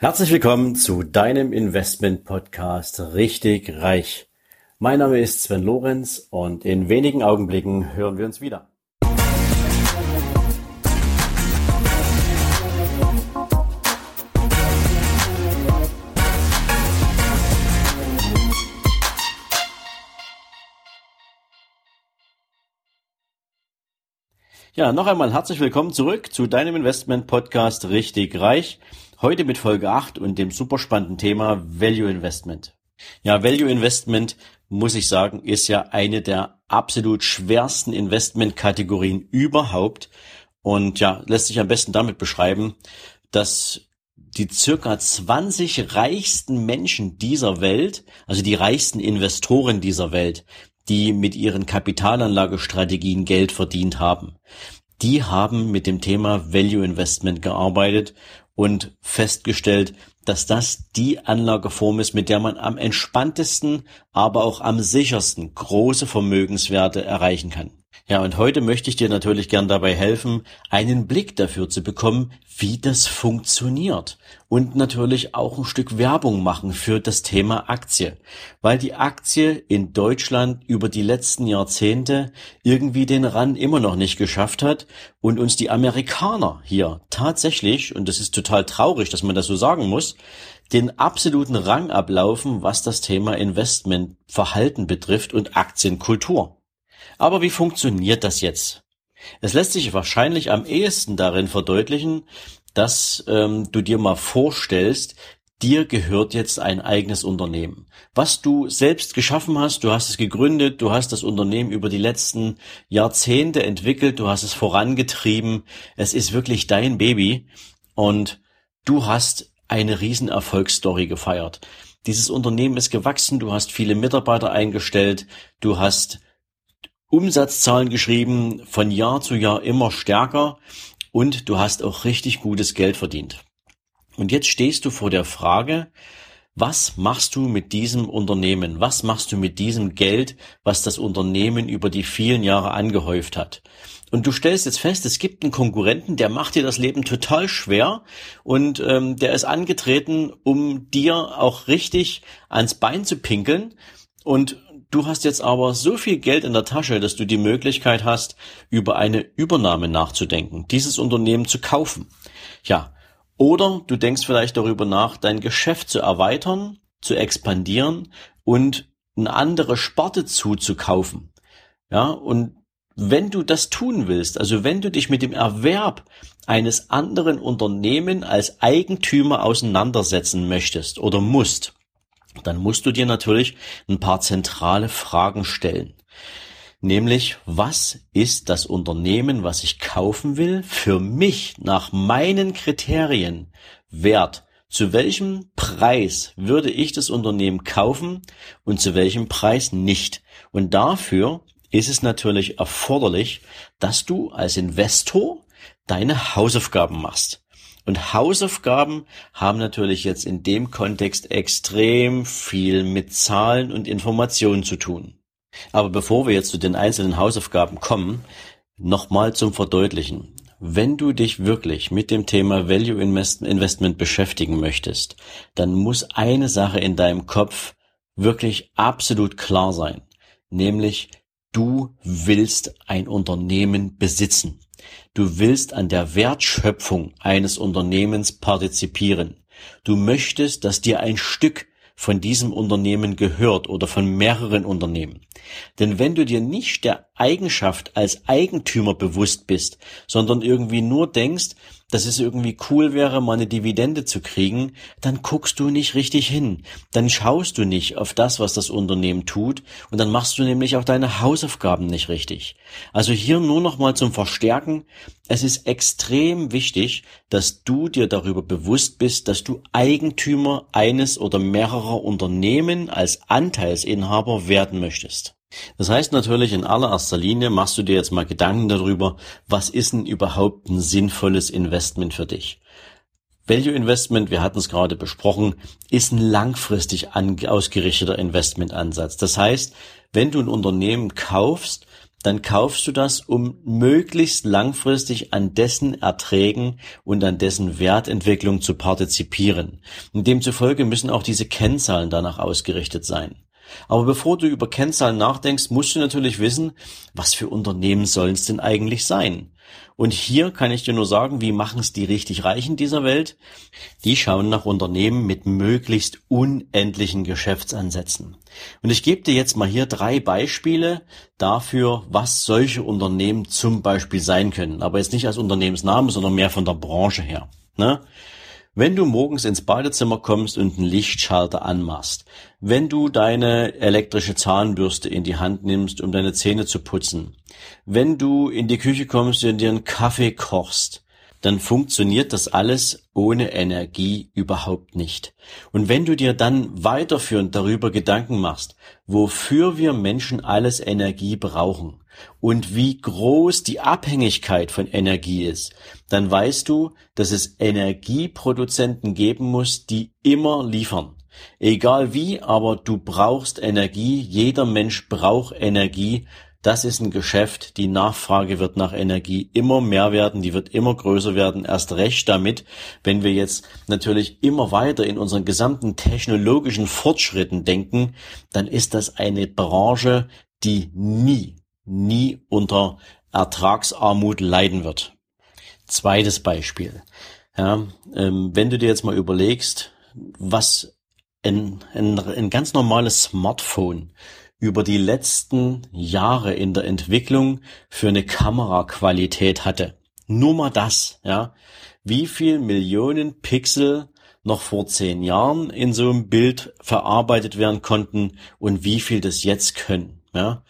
Herzlich willkommen zu deinem Investment Podcast Richtig Reich. Mein Name ist Sven Lorenz und in wenigen Augenblicken hören wir uns wieder. Ja, noch einmal herzlich willkommen zurück zu deinem Investment Podcast Richtig Reich. Heute mit Folge 8 und dem super spannenden Thema Value Investment. Ja, Value Investment, muss ich sagen, ist ja eine der absolut schwersten Investmentkategorien überhaupt. Und ja, lässt sich am besten damit beschreiben, dass die circa 20 reichsten Menschen dieser Welt, also die reichsten Investoren dieser Welt, die mit ihren Kapitalanlagestrategien Geld verdient haben. Die haben mit dem Thema Value Investment gearbeitet und festgestellt, dass das die Anlageform ist, mit der man am entspanntesten, aber auch am sichersten große Vermögenswerte erreichen kann. Ja, und heute möchte ich dir natürlich gern dabei helfen, einen Blick dafür zu bekommen, wie das funktioniert. Und natürlich auch ein Stück Werbung machen für das Thema Aktie. Weil die Aktie in Deutschland über die letzten Jahrzehnte irgendwie den Run immer noch nicht geschafft hat und uns die Amerikaner hier tatsächlich, und das ist total traurig, dass man das so sagen muss, den absoluten Rang ablaufen, was das Thema Investmentverhalten betrifft und Aktienkultur. Aber wie funktioniert das jetzt? Es lässt sich wahrscheinlich am ehesten darin verdeutlichen, dass ähm, du dir mal vorstellst, dir gehört jetzt ein eigenes Unternehmen. Was du selbst geschaffen hast, du hast es gegründet, du hast das Unternehmen über die letzten Jahrzehnte entwickelt, du hast es vorangetrieben, es ist wirklich dein Baby und du hast eine riesen Erfolgsstory gefeiert. Dieses Unternehmen ist gewachsen, du hast viele Mitarbeiter eingestellt, du hast Umsatzzahlen geschrieben, von Jahr zu Jahr immer stärker und du hast auch richtig gutes Geld verdient. Und jetzt stehst du vor der Frage, was machst du mit diesem Unternehmen? Was machst du mit diesem Geld, was das Unternehmen über die vielen Jahre angehäuft hat? Und du stellst jetzt fest, es gibt einen Konkurrenten, der macht dir das Leben total schwer und ähm, der ist angetreten, um dir auch richtig ans Bein zu pinkeln. Und Du hast jetzt aber so viel Geld in der Tasche, dass du die Möglichkeit hast, über eine Übernahme nachzudenken, dieses Unternehmen zu kaufen. Ja, oder du denkst vielleicht darüber nach, dein Geschäft zu erweitern, zu expandieren und eine andere Sparte zuzukaufen. Ja, und wenn du das tun willst, also wenn du dich mit dem Erwerb eines anderen Unternehmen als Eigentümer auseinandersetzen möchtest oder musst, dann musst du dir natürlich ein paar zentrale Fragen stellen. Nämlich, was ist das Unternehmen, was ich kaufen will, für mich nach meinen Kriterien wert? Zu welchem Preis würde ich das Unternehmen kaufen und zu welchem Preis nicht? Und dafür ist es natürlich erforderlich, dass du als Investor deine Hausaufgaben machst. Und Hausaufgaben haben natürlich jetzt in dem Kontext extrem viel mit Zahlen und Informationen zu tun. Aber bevor wir jetzt zu den einzelnen Hausaufgaben kommen, nochmal zum Verdeutlichen. Wenn du dich wirklich mit dem Thema Value Investment beschäftigen möchtest, dann muss eine Sache in deinem Kopf wirklich absolut klar sein. Nämlich, du willst ein Unternehmen besitzen. Du willst an der Wertschöpfung eines Unternehmens partizipieren. Du möchtest, dass dir ein Stück von diesem Unternehmen gehört oder von mehreren Unternehmen. Denn wenn du dir nicht der Eigenschaft als Eigentümer bewusst bist, sondern irgendwie nur denkst, dass es irgendwie cool wäre, mal eine Dividende zu kriegen, dann guckst du nicht richtig hin. Dann schaust du nicht auf das, was das Unternehmen tut und dann machst du nämlich auch deine Hausaufgaben nicht richtig. Also hier nur noch mal zum Verstärken. Es ist extrem wichtig, dass du dir darüber bewusst bist, dass du Eigentümer eines oder mehrerer Unternehmen als Anteilsinhaber werden möchtest. Das heißt natürlich in allererster Linie machst du dir jetzt mal Gedanken darüber, was ist denn überhaupt ein sinnvolles Investment für dich? Value Investment, wir hatten es gerade besprochen, ist ein langfristig ausgerichteter Investmentansatz. Das heißt, wenn du ein Unternehmen kaufst, dann kaufst du das, um möglichst langfristig an dessen Erträgen und an dessen Wertentwicklung zu partizipieren. Und demzufolge müssen auch diese Kennzahlen danach ausgerichtet sein. Aber bevor du über Kennzahlen nachdenkst, musst du natürlich wissen, was für Unternehmen sollen es denn eigentlich sein? Und hier kann ich dir nur sagen, wie machen es die richtig Reichen dieser Welt? Die schauen nach Unternehmen mit möglichst unendlichen Geschäftsansätzen. Und ich gebe dir jetzt mal hier drei Beispiele dafür, was solche Unternehmen zum Beispiel sein können. Aber jetzt nicht als Unternehmensname, sondern mehr von der Branche her. Ne? Wenn du morgens ins Badezimmer kommst und einen Lichtschalter anmachst, wenn du deine elektrische Zahnbürste in die Hand nimmst, um deine Zähne zu putzen, wenn du in die Küche kommst und dir einen Kaffee kochst, dann funktioniert das alles ohne Energie überhaupt nicht. Und wenn du dir dann weiterführend darüber Gedanken machst, wofür wir Menschen alles Energie brauchen und wie groß die Abhängigkeit von Energie ist, dann weißt du, dass es Energieproduzenten geben muss, die immer liefern. Egal wie, aber du brauchst Energie, jeder Mensch braucht Energie. Das ist ein Geschäft, die Nachfrage wird nach Energie immer mehr werden, die wird immer größer werden, erst recht damit, wenn wir jetzt natürlich immer weiter in unseren gesamten technologischen Fortschritten denken, dann ist das eine Branche, die nie, nie unter Ertragsarmut leiden wird. Zweites Beispiel. Ja, ähm, wenn du dir jetzt mal überlegst, was ein, ein, ein ganz normales Smartphone über die letzten Jahre in der Entwicklung für eine Kameraqualität hatte. Nur mal das, ja. Wie viel Millionen Pixel noch vor zehn Jahren in so einem Bild verarbeitet werden konnten und wie viel das jetzt können, ja.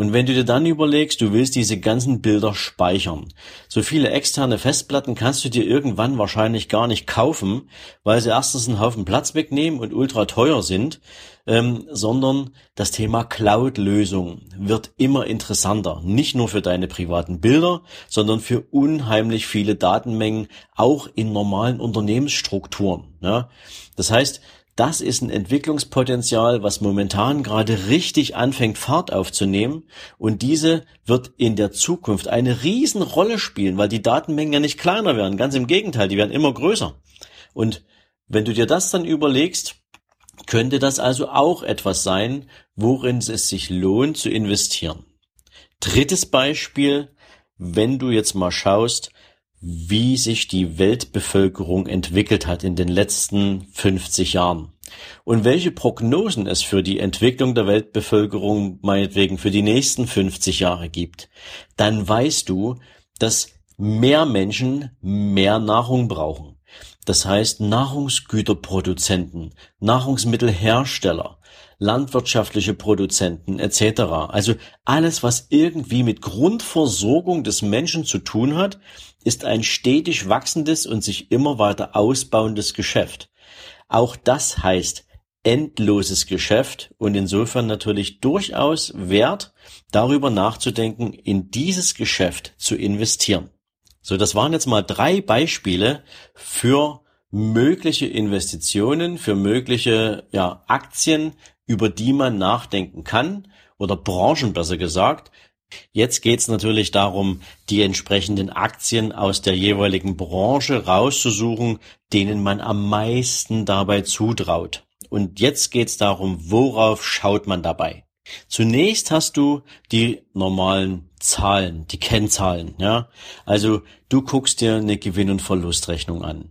Und wenn du dir dann überlegst, du willst diese ganzen Bilder speichern, so viele externe Festplatten kannst du dir irgendwann wahrscheinlich gar nicht kaufen, weil sie erstens einen Haufen Platz wegnehmen und ultra teuer sind, ähm, sondern das Thema Cloud-Lösung wird immer interessanter. Nicht nur für deine privaten Bilder, sondern für unheimlich viele Datenmengen, auch in normalen Unternehmensstrukturen. Ja? Das heißt, das ist ein Entwicklungspotenzial, was momentan gerade richtig anfängt Fahrt aufzunehmen und diese wird in der Zukunft eine Riesenrolle spielen, weil die Datenmengen ja nicht kleiner werden, ganz im Gegenteil, die werden immer größer. Und wenn du dir das dann überlegst, könnte das also auch etwas sein, worin es sich lohnt zu investieren. Drittes Beispiel, wenn du jetzt mal schaust, wie sich die Weltbevölkerung entwickelt hat in den letzten 50 Jahren und welche Prognosen es für die Entwicklung der Weltbevölkerung meinetwegen für die nächsten 50 Jahre gibt, dann weißt du, dass mehr Menschen mehr Nahrung brauchen. Das heißt Nahrungsgüterproduzenten, Nahrungsmittelhersteller, landwirtschaftliche Produzenten etc. Also alles, was irgendwie mit Grundversorgung des Menschen zu tun hat, ist ein stetig wachsendes und sich immer weiter ausbauendes Geschäft. Auch das heißt endloses Geschäft und insofern natürlich durchaus wert, darüber nachzudenken, in dieses Geschäft zu investieren. So, das waren jetzt mal drei Beispiele für mögliche Investitionen, für mögliche ja, Aktien, über die man nachdenken kann oder Branchen besser gesagt. Jetzt geht's natürlich darum, die entsprechenden Aktien aus der jeweiligen Branche rauszusuchen, denen man am meisten dabei zutraut. Und jetzt geht's darum, worauf schaut man dabei? Zunächst hast du die normalen Zahlen, die Kennzahlen, ja. Also du guckst dir eine Gewinn- und Verlustrechnung an.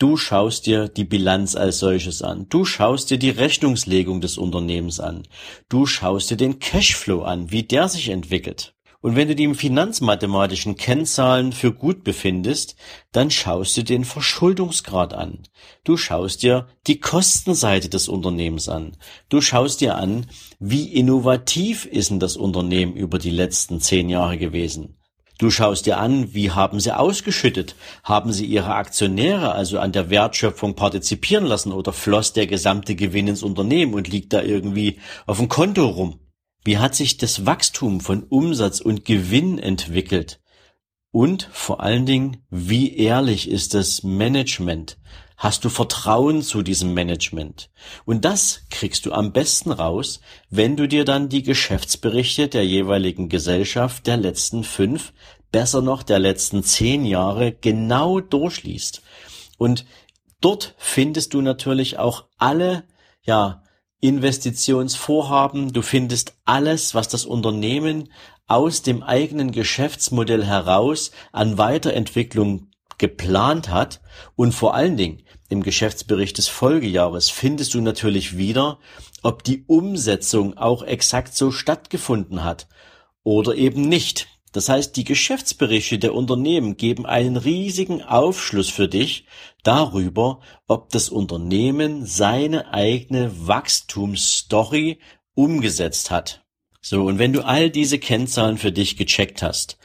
Du schaust dir die Bilanz als solches an. Du schaust dir die Rechnungslegung des Unternehmens an. Du schaust dir den Cashflow an, wie der sich entwickelt. Und wenn du die finanzmathematischen Kennzahlen für gut befindest, dann schaust du den Verschuldungsgrad an. Du schaust dir die Kostenseite des Unternehmens an. Du schaust dir an, wie innovativ ist denn das Unternehmen über die letzten zehn Jahre gewesen. Du schaust dir an, wie haben sie ausgeschüttet? Haben sie ihre Aktionäre also an der Wertschöpfung partizipieren lassen oder floss der gesamte Gewinn ins Unternehmen und liegt da irgendwie auf dem Konto rum? Wie hat sich das Wachstum von Umsatz und Gewinn entwickelt? Und vor allen Dingen, wie ehrlich ist das Management? Hast du Vertrauen zu diesem Management? Und das kriegst du am besten raus, wenn du dir dann die Geschäftsberichte der jeweiligen Gesellschaft der letzten fünf, besser noch der letzten zehn Jahre genau durchliest. Und dort findest du natürlich auch alle, ja, Investitionsvorhaben, du findest alles, was das Unternehmen aus dem eigenen Geschäftsmodell heraus an Weiterentwicklung geplant hat und vor allen Dingen im Geschäftsbericht des Folgejahres findest du natürlich wieder, ob die Umsetzung auch exakt so stattgefunden hat oder eben nicht. Das heißt, die Geschäftsberichte der Unternehmen geben einen riesigen Aufschluss für dich darüber, ob das Unternehmen seine eigene Wachstumsstory umgesetzt hat. So, und wenn du all diese Kennzahlen für dich gecheckt hast,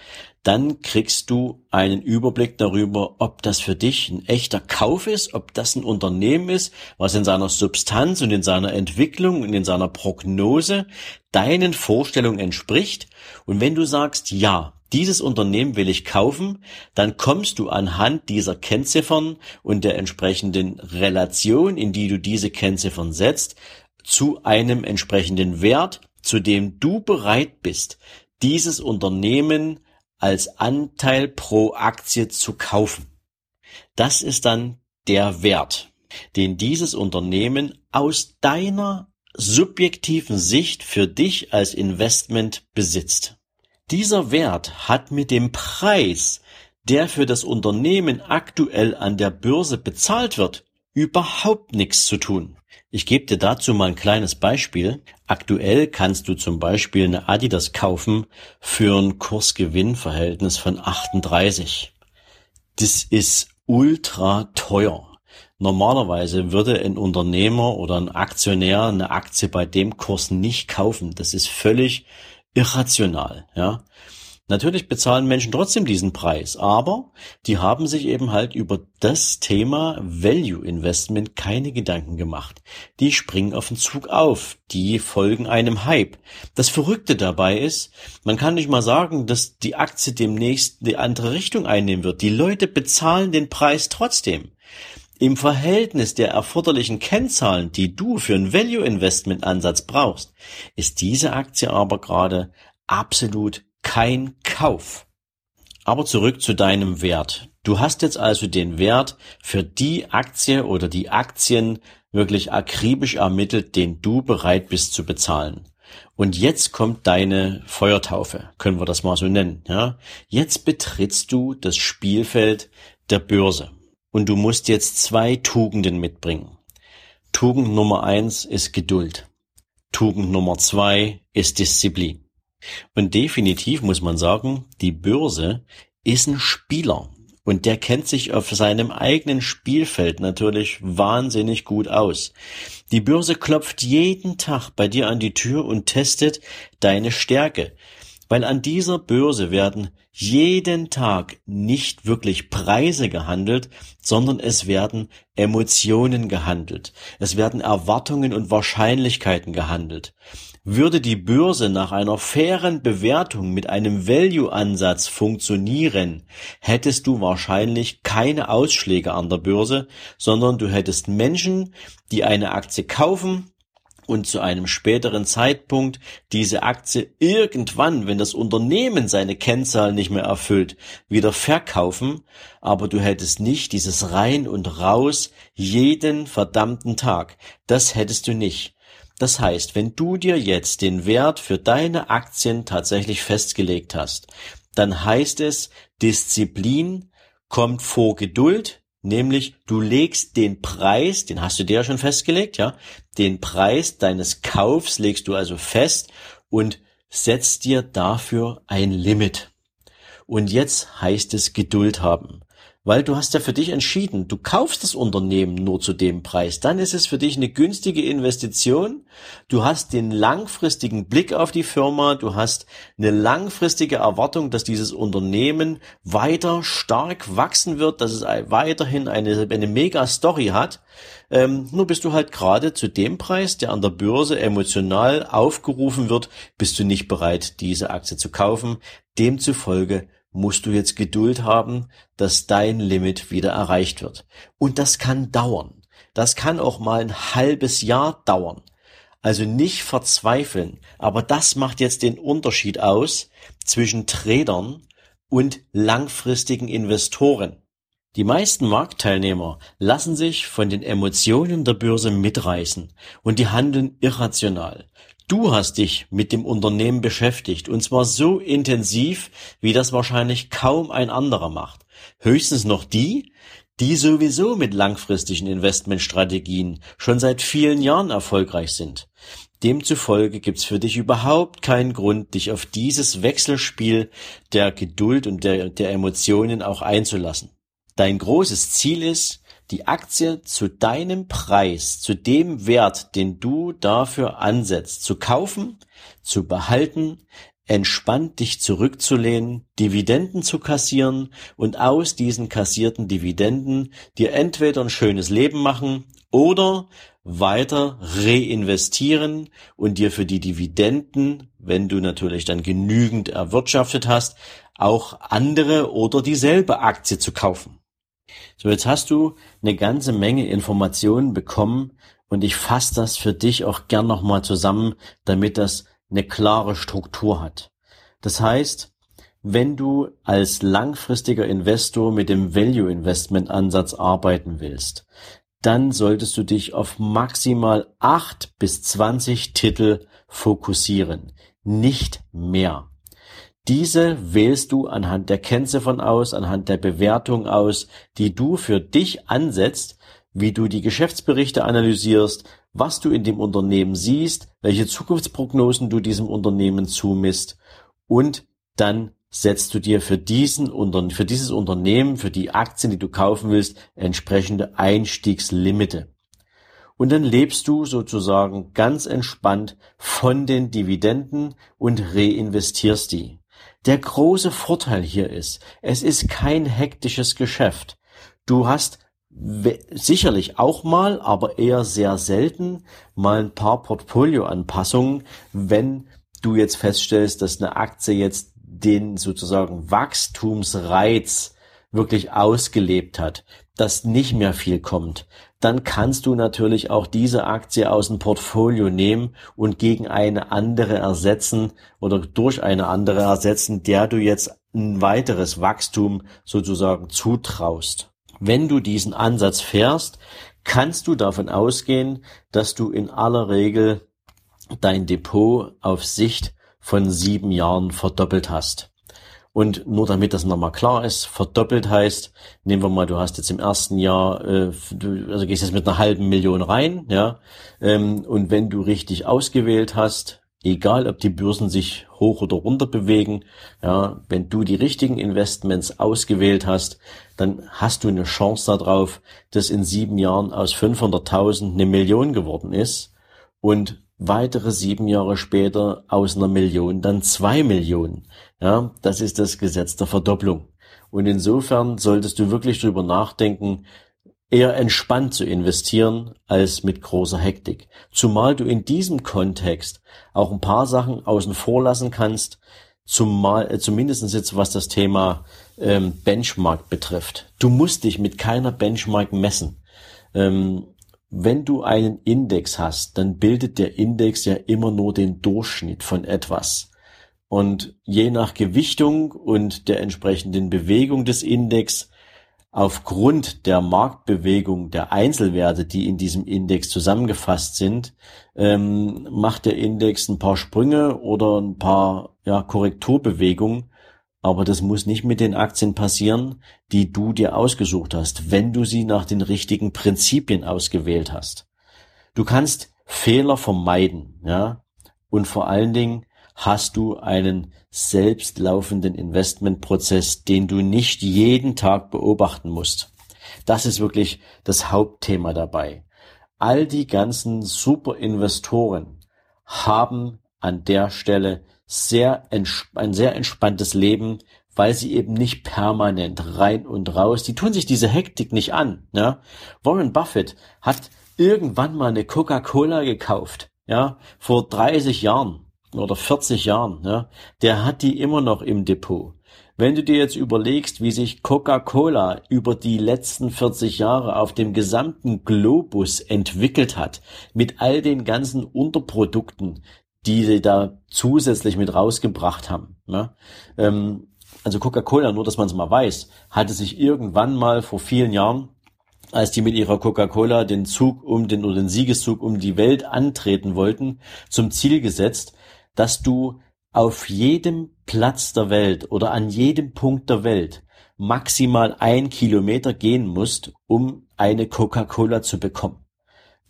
dann kriegst du einen Überblick darüber, ob das für dich ein echter Kauf ist, ob das ein Unternehmen ist, was in seiner Substanz und in seiner Entwicklung und in seiner Prognose deinen Vorstellungen entspricht. Und wenn du sagst, ja, dieses Unternehmen will ich kaufen, dann kommst du anhand dieser Kennziffern und der entsprechenden Relation, in die du diese Kennziffern setzt, zu einem entsprechenden Wert, zu dem du bereit bist, dieses Unternehmen als Anteil pro Aktie zu kaufen. Das ist dann der Wert, den dieses Unternehmen aus deiner subjektiven Sicht für dich als Investment besitzt. Dieser Wert hat mit dem Preis, der für das Unternehmen aktuell an der Börse bezahlt wird, überhaupt nichts zu tun. Ich gebe dir dazu mal ein kleines Beispiel. Aktuell kannst du zum Beispiel eine Adidas kaufen für ein Kursgewinnverhältnis von 38. Das ist ultra teuer. Normalerweise würde ein Unternehmer oder ein Aktionär eine Aktie bei dem Kurs nicht kaufen. Das ist völlig irrational, ja. Natürlich bezahlen Menschen trotzdem diesen Preis, aber die haben sich eben halt über das Thema Value Investment keine Gedanken gemacht. Die springen auf den Zug auf, die folgen einem Hype. Das Verrückte dabei ist, man kann nicht mal sagen, dass die Aktie demnächst eine andere Richtung einnehmen wird. Die Leute bezahlen den Preis trotzdem. Im Verhältnis der erforderlichen Kennzahlen, die du für einen Value Investment Ansatz brauchst, ist diese Aktie aber gerade absolut kein Kauf. Aber zurück zu deinem Wert. Du hast jetzt also den Wert für die Aktie oder die Aktien wirklich akribisch ermittelt, den du bereit bist zu bezahlen. Und jetzt kommt deine Feuertaufe, können wir das mal so nennen, ja? Jetzt betrittst du das Spielfeld der Börse. Und du musst jetzt zwei Tugenden mitbringen. Tugend Nummer eins ist Geduld. Tugend Nummer zwei ist Disziplin. Und definitiv muss man sagen, die Börse ist ein Spieler. Und der kennt sich auf seinem eigenen Spielfeld natürlich wahnsinnig gut aus. Die Börse klopft jeden Tag bei dir an die Tür und testet deine Stärke. Weil an dieser Börse werden jeden Tag nicht wirklich Preise gehandelt, sondern es werden Emotionen gehandelt. Es werden Erwartungen und Wahrscheinlichkeiten gehandelt. Würde die Börse nach einer fairen Bewertung mit einem Value-Ansatz funktionieren, hättest du wahrscheinlich keine Ausschläge an der Börse, sondern du hättest Menschen, die eine Aktie kaufen und zu einem späteren Zeitpunkt diese Aktie irgendwann, wenn das Unternehmen seine Kennzahlen nicht mehr erfüllt, wieder verkaufen, aber du hättest nicht dieses rein und raus jeden verdammten Tag. Das hättest du nicht. Das heißt, wenn du dir jetzt den Wert für deine Aktien tatsächlich festgelegt hast, dann heißt es, Disziplin kommt vor Geduld, nämlich du legst den Preis, den hast du dir ja schon festgelegt, ja, den Preis deines Kaufs legst du also fest und setzt dir dafür ein Limit. Und jetzt heißt es Geduld haben weil du hast ja für dich entschieden, du kaufst das Unternehmen nur zu dem Preis, dann ist es für dich eine günstige Investition. Du hast den langfristigen Blick auf die Firma, du hast eine langfristige Erwartung, dass dieses Unternehmen weiter stark wachsen wird, dass es weiterhin eine, eine Mega-Story hat. Ähm, nur bist du halt gerade zu dem Preis, der an der Börse emotional aufgerufen wird, bist du nicht bereit, diese Aktie zu kaufen. Demzufolge musst du jetzt Geduld haben, dass dein Limit wieder erreicht wird. Und das kann dauern. Das kann auch mal ein halbes Jahr dauern. Also nicht verzweifeln. Aber das macht jetzt den Unterschied aus zwischen Tradern und langfristigen Investoren. Die meisten Marktteilnehmer lassen sich von den Emotionen der Börse mitreißen und die handeln irrational. Du hast dich mit dem Unternehmen beschäftigt und zwar so intensiv, wie das wahrscheinlich kaum ein anderer macht. Höchstens noch die, die sowieso mit langfristigen Investmentstrategien schon seit vielen Jahren erfolgreich sind. Demzufolge gibt's für dich überhaupt keinen Grund, dich auf dieses Wechselspiel der Geduld und der, der Emotionen auch einzulassen. Dein großes Ziel ist, die Aktie zu deinem Preis, zu dem Wert, den du dafür ansetzt, zu kaufen, zu behalten, entspannt dich zurückzulehnen, Dividenden zu kassieren und aus diesen kassierten Dividenden dir entweder ein schönes Leben machen oder weiter reinvestieren und dir für die Dividenden, wenn du natürlich dann genügend erwirtschaftet hast, auch andere oder dieselbe Aktie zu kaufen. So, jetzt hast du eine ganze Menge Informationen bekommen und ich fasse das für dich auch gern nochmal zusammen, damit das eine klare Struktur hat. Das heißt, wenn du als langfristiger Investor mit dem Value Investment Ansatz arbeiten willst, dann solltest du dich auf maximal acht bis zwanzig Titel fokussieren, nicht mehr. Diese wählst du anhand der Kennziffern aus, anhand der Bewertung aus, die du für dich ansetzt, wie du die Geschäftsberichte analysierst, was du in dem Unternehmen siehst, welche Zukunftsprognosen du diesem Unternehmen zumisst und dann setzt du dir für diesen für dieses Unternehmen, für die Aktien, die du kaufen willst, entsprechende Einstiegslimite. Und dann lebst du sozusagen ganz entspannt von den Dividenden und reinvestierst die. Der große Vorteil hier ist, es ist kein hektisches Geschäft. Du hast sicherlich auch mal, aber eher sehr selten mal ein paar Portfolioanpassungen, wenn du jetzt feststellst, dass eine Aktie jetzt den sozusagen Wachstumsreiz wirklich ausgelebt hat, dass nicht mehr viel kommt, dann kannst du natürlich auch diese Aktie aus dem Portfolio nehmen und gegen eine andere ersetzen oder durch eine andere ersetzen, der du jetzt ein weiteres Wachstum sozusagen zutraust. Wenn du diesen Ansatz fährst, kannst du davon ausgehen, dass du in aller Regel dein Depot auf Sicht von sieben Jahren verdoppelt hast. Und nur damit das nochmal klar ist, verdoppelt heißt, nehmen wir mal, du hast jetzt im ersten Jahr, äh, du, also gehst jetzt mit einer halben Million rein, ja, ähm, und wenn du richtig ausgewählt hast, egal ob die Börsen sich hoch oder runter bewegen, ja, wenn du die richtigen Investments ausgewählt hast, dann hast du eine Chance darauf, dass in sieben Jahren aus 500.000 eine Million geworden ist. Und weitere sieben Jahre später aus einer Million dann zwei Millionen. Ja, das ist das Gesetz der Verdopplung. Und insofern solltest du wirklich drüber nachdenken, eher entspannt zu investieren als mit großer Hektik. Zumal du in diesem Kontext auch ein paar Sachen außen vor lassen kannst, zumal äh, zumindest jetzt was das Thema ähm, Benchmark betrifft. Du musst dich mit keiner Benchmark messen. Ähm, wenn du einen Index hast, dann bildet der Index ja immer nur den Durchschnitt von etwas. Und je nach Gewichtung und der entsprechenden Bewegung des Index, aufgrund der Marktbewegung der Einzelwerte, die in diesem Index zusammengefasst sind, ähm, macht der Index ein paar Sprünge oder ein paar ja, Korrekturbewegungen aber das muss nicht mit den Aktien passieren, die du dir ausgesucht hast, wenn du sie nach den richtigen Prinzipien ausgewählt hast. Du kannst Fehler vermeiden, ja, und vor allen Dingen hast du einen selbstlaufenden Investmentprozess, den du nicht jeden Tag beobachten musst. Das ist wirklich das Hauptthema dabei. All die ganzen Superinvestoren haben an der Stelle sehr ein sehr entspanntes Leben, weil sie eben nicht permanent rein und raus. Die tun sich diese Hektik nicht an. Ja? Warren Buffett hat irgendwann mal eine Coca-Cola gekauft, ja, vor 30 Jahren oder 40 Jahren. Ja? Der hat die immer noch im Depot. Wenn du dir jetzt überlegst, wie sich Coca-Cola über die letzten 40 Jahre auf dem gesamten Globus entwickelt hat, mit all den ganzen Unterprodukten, die sie da zusätzlich mit rausgebracht haben. Ne? Ähm, also Coca-Cola, nur dass man es mal weiß, hatte sich irgendwann mal vor vielen Jahren als die mit ihrer Coca-Cola den Zug um den oder den Siegeszug um die Welt antreten wollten, zum Ziel gesetzt, dass du auf jedem Platz der Welt oder an jedem Punkt der Welt maximal ein Kilometer gehen musst, um eine Coca-Cola zu bekommen.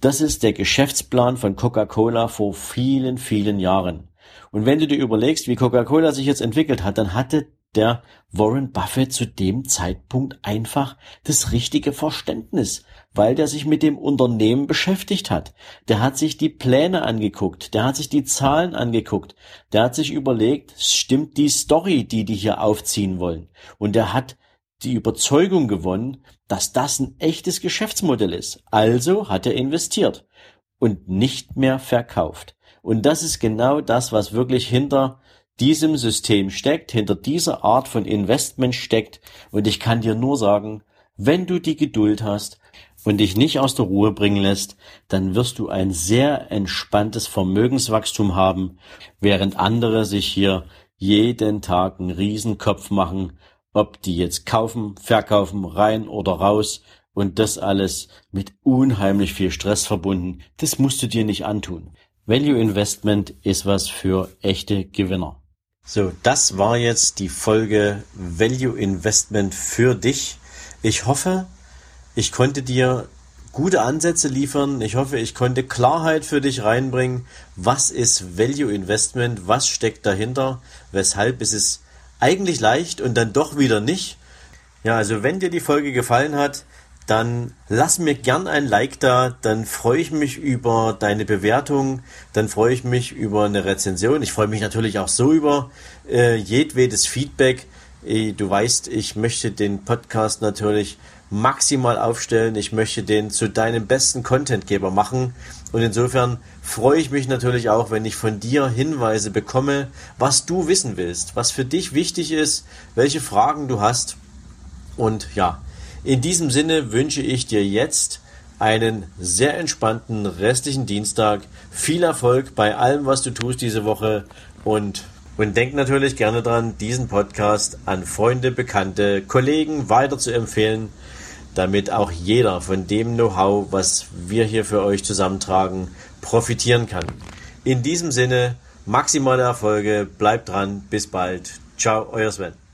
Das ist der Geschäftsplan von Coca-Cola vor vielen, vielen Jahren. Und wenn du dir überlegst, wie Coca-Cola sich jetzt entwickelt hat, dann hatte der Warren Buffett zu dem Zeitpunkt einfach das richtige Verständnis, weil der sich mit dem Unternehmen beschäftigt hat. Der hat sich die Pläne angeguckt, der hat sich die Zahlen angeguckt, der hat sich überlegt, stimmt die Story, die die hier aufziehen wollen. Und der hat die Überzeugung gewonnen, dass das ein echtes Geschäftsmodell ist. Also hat er investiert und nicht mehr verkauft. Und das ist genau das, was wirklich hinter diesem System steckt, hinter dieser Art von Investment steckt. Und ich kann dir nur sagen, wenn du die Geduld hast und dich nicht aus der Ruhe bringen lässt, dann wirst du ein sehr entspanntes Vermögenswachstum haben, während andere sich hier jeden Tag einen Riesenkopf machen, ob die jetzt kaufen, verkaufen, rein oder raus und das alles mit unheimlich viel Stress verbunden. Das musst du dir nicht antun. Value Investment ist was für echte Gewinner. So, das war jetzt die Folge Value Investment für dich. Ich hoffe, ich konnte dir gute Ansätze liefern. Ich hoffe, ich konnte Klarheit für dich reinbringen. Was ist Value Investment? Was steckt dahinter? Weshalb ist es eigentlich leicht und dann doch wieder nicht? Ja, also wenn dir die Folge gefallen hat, dann lass mir gern ein Like da, dann freue ich mich über deine Bewertung, dann freue ich mich über eine Rezension. Ich freue mich natürlich auch so über äh, jedwedes Feedback. Äh, du weißt, ich möchte den Podcast natürlich maximal aufstellen. Ich möchte den zu deinem besten Contentgeber machen. Und insofern freue ich mich natürlich auch, wenn ich von dir Hinweise bekomme, was du wissen willst, was für dich wichtig ist, welche Fragen du hast. Und ja, in diesem Sinne wünsche ich dir jetzt einen sehr entspannten restlichen Dienstag. Viel Erfolg bei allem, was du tust diese Woche und und denk natürlich gerne dran, diesen Podcast an Freunde, Bekannte, Kollegen weiter zu empfehlen, damit auch jeder von dem Know-how, was wir hier für euch zusammentragen, profitieren kann. In diesem Sinne, maximale Erfolge, bleibt dran, bis bald. Ciao, euer Sven.